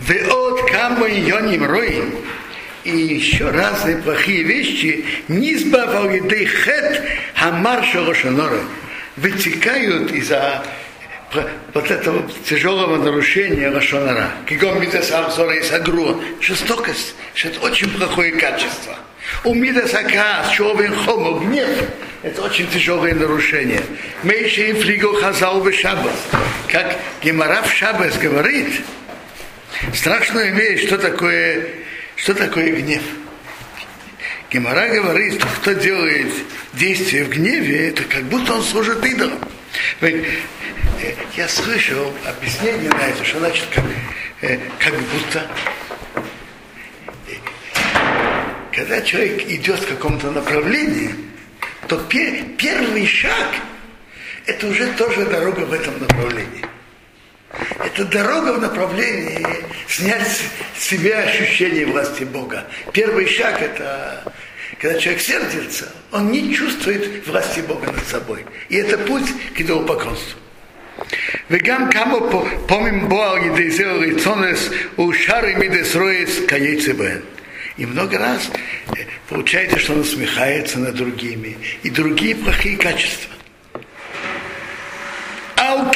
Веот камы йоним роим. И еще разные плохие вещи не избавал еды хет хамар шорошонора. Вытекают из-за вот этого тяжелого нарушения Лашонара. Кигом Мидас Амсора и Сагруа. Жестокость. Это очень плохое качество. У Мидас Акас, Човен Хомо, гнев. Это очень тяжелое нарушение. Мейши и Фриго Хазал в Шабас. Как Гемара в Шабас говорит, страшная вещь, что такое, что такое гнев. Гемора говорит, что кто делает действие в гневе, это как будто он служит идолам. Я слышал объяснение на это, что значит как, как будто когда человек идет в каком-то направлении, то пер, первый шаг – это уже тоже дорога в этом направлении. Это дорога в направлении снять с себя ощущение власти Бога. Первый шаг – это когда человек сердится, он не чувствует власти Бога над собой. И это путь к идолопоклонству. וגם כמה פעמים בו על ידי זה רצונס ושרי מידס רויס כייצא בהן. И много раз э, получается, что он усмехается над другими. И другие плохие качества.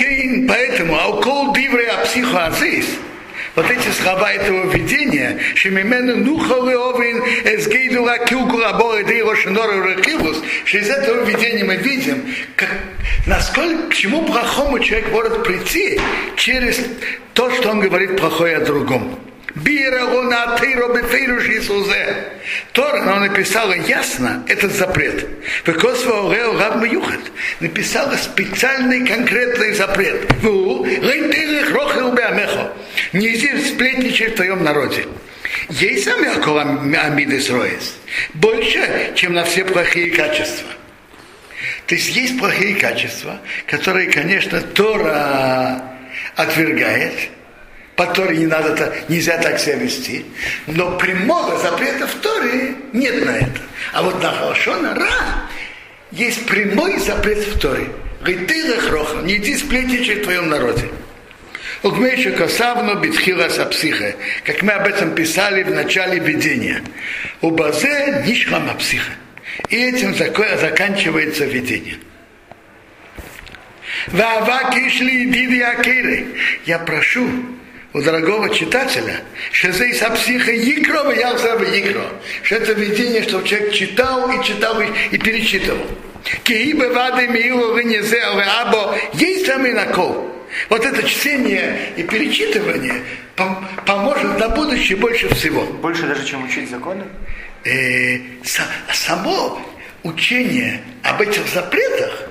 Аукейн, поэтому, дивре апсихоазис – вот эти слова этого видения, Шемимену Нухалы Овин Эсгейду Лакилку Рабора Дейро Шинора Рахилус, что из этого видения мы видим, как, насколько, к чему плохому человек может прийти через то, что он говорит плохое о другом. Тора, она написала ясно этот запрет. Написала специальный конкретный запрет. Нельзя сплетничать в твоем народе. Есть сами Амиды Сроис. Больше, чем на все плохие качества. То есть есть плохие качества, которые, конечно, Тора отвергает, по Торе не надо, нельзя так себя вести, но прямого запрета в Торе нет на это. А вот на Халашона Ра есть прямой запрет в Торе. Говорит, ты лехроха, не иди сплетничай в твоем народе. Угмейшу косавну битхила сапсиха, как мы об этом писали в начале видения. У базе нишхама психа. И этим заканчивается видение. Я прошу, у дорогого читателя, что здесь психа Якро, Ялзава Якро, что это видение, чтобы человек читал и читал и, перечитывал. Киибе вады милу вынезе або есть самый накол. Вот это чтение и перечитывание поможет на будущее больше всего. Больше даже, чем учить законы? Э, само учение об этих запретах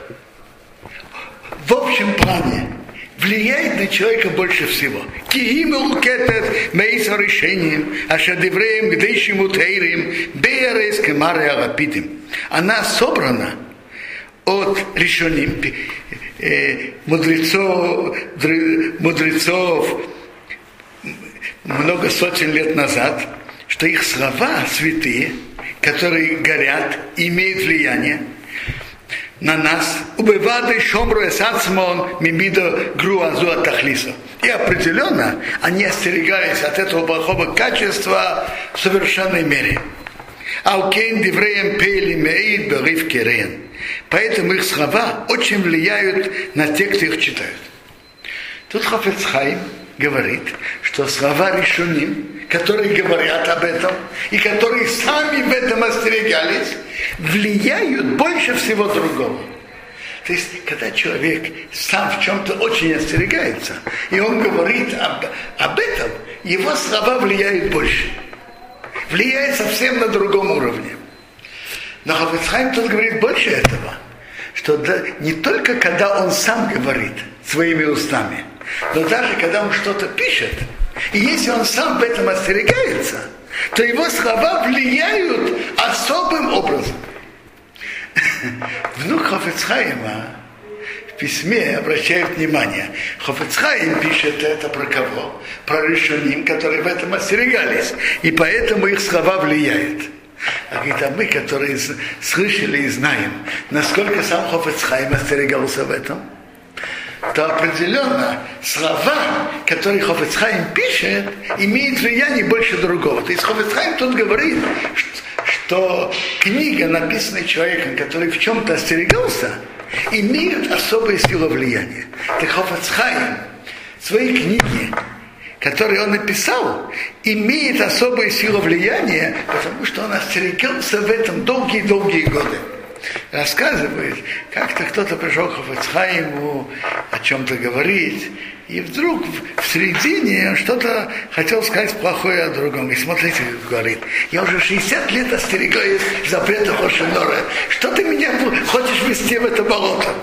в общем плане влияет на человека больше всего. Кииму кетет мейса решением, а шадевреем гдейшим утейрим, беярес кемаре агапитим. Она собрана от решением э, мудрецов, мудрецов много сотен лет назад, что их слова святые, которые горят, имеют влияние, на нас, убывады шомру эсацмон мимидо груазу атахлиса. И определенно они остерегались от этого плохого качества в совершенной мере. Алкейн дивреем пели меид берив керен. Поэтому их слова очень влияют на тех, кто их читает. Тут Хафецхайм говорит, что слова решуним, которые говорят об этом, и которые сами в этом остерегались, влияют больше всего другого. То есть, когда человек сам в чем-то очень остерегается, и он говорит об, об этом, его слова влияют больше. Влияет совсем на другом уровне. Но Хафицхайм тут говорит больше этого, что да, не только когда он сам говорит своими устами, но даже когда он что-то пишет, и если он сам в этом остерегается, то его слова влияют особым образом. Внук Хофицхайма в письме обращает внимание. Хофицхайм пишет это про кого? Про решеним, которые в этом остерегались. И поэтому их слова влияют. А говорит, а мы, которые слышали и знаем, насколько сам Хофицхайм остерегался в этом, то определенно слова, которые Хофицхайм пишет, имеют влияние больше другого. То есть Хофицхайм тут говорит, что, книга, написанная человеком, который в чем-то остерегался, имеет особую силу влияния. Так Хофицхайм свои книги, которые он написал, имеет особую силу влияния, потому что он остерегался в этом долгие-долгие годы рассказывает, как-то кто-то пришел к Хафацхайму о чем-то говорить, и вдруг в середине он что-то хотел сказать плохое о другом. И смотрите, говорит, я уже 60 лет остерегаюсь запрета Хошинора. Что ты меня хочешь вести в это болото?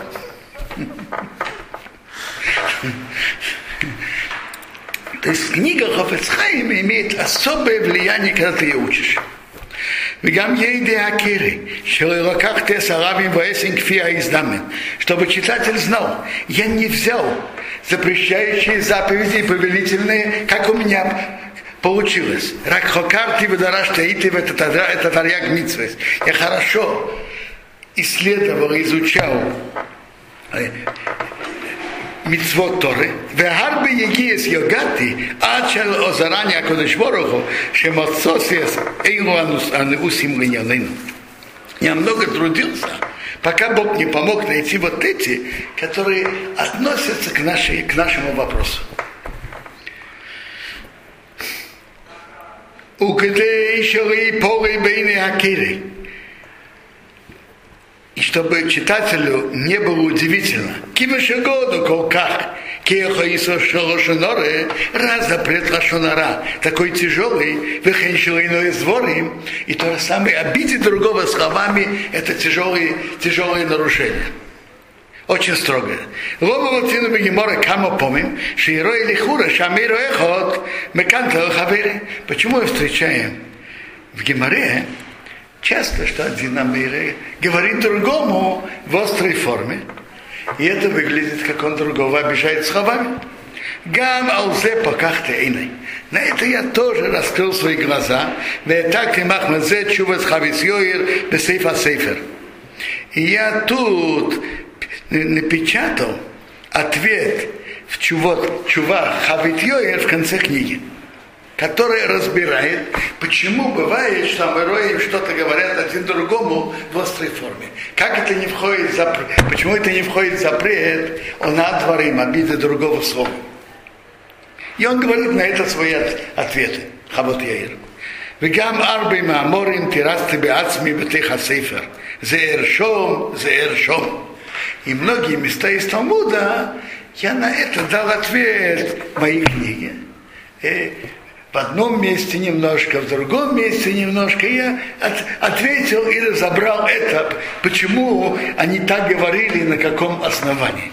То есть книга Хофецхайма имеет особое влияние, когда ты ее учишь. וגם ידי הקרי, שלקח תס הרבים ועסן כפי ההזדמן, чтобы читатель знал, я не взял запрещающие заповеди и повелительные, как у меня получилось. Ракхокар ты выдараш таиты в это тарьяк митсвес. Я хорошо исследовал, изучал מצוות תורה, והרבה יגיעס יוגתי עד של עוזרני הקדוש ברוך הוא, שמוצוסיס אלו הנעוסים לענייננו. Я много трудился, пока Бог не помог найти вот эти, которые относятся к, нашей, к нашему вопросу. וכדי שלא יפול בין הקרק чтобы читателю не было удивительно. Кивашегоду колках, кеха и шалошоноре, раз запрет лашонара, такой тяжелый, выхеншилиной зворим, и то же самое обидеть другого словами, это тяжелые, тяжелые нарушения. Очень строгое. Лоба ватину бегемора кама помим, широ или хура, шамиро эхот, меканта хавери. Почему мы встречаем в Геморе часто, что один Амир говорит другому в острой форме, и это выглядит, как он другого обижает словами. Гам алзе покахте иной. На это я тоже раскрыл свои глаза. так и махмазе чувас хавис йоир бесейфа сейфер. И я тут напечатал ответ в чувот, чува хавит йоир в конце книги который разбирает, почему бывает, что Амароим что-то говорят один другому в острой форме. Как это не входит в запрет? Почему это не входит в запрет? Он отворим обиды другого слова. И он говорит на это свои ответы. Хавот Яир. вегам ארבע מהמורים תירסתי בעצמי בתיך הספר. זה ארשום, זה И многие места из Талмуда я на это дал ответ в моей книге. Э, в одном месте немножко, в другом месте немножко. Я от, ответил и разобрал это, почему они так говорили, на каком основании.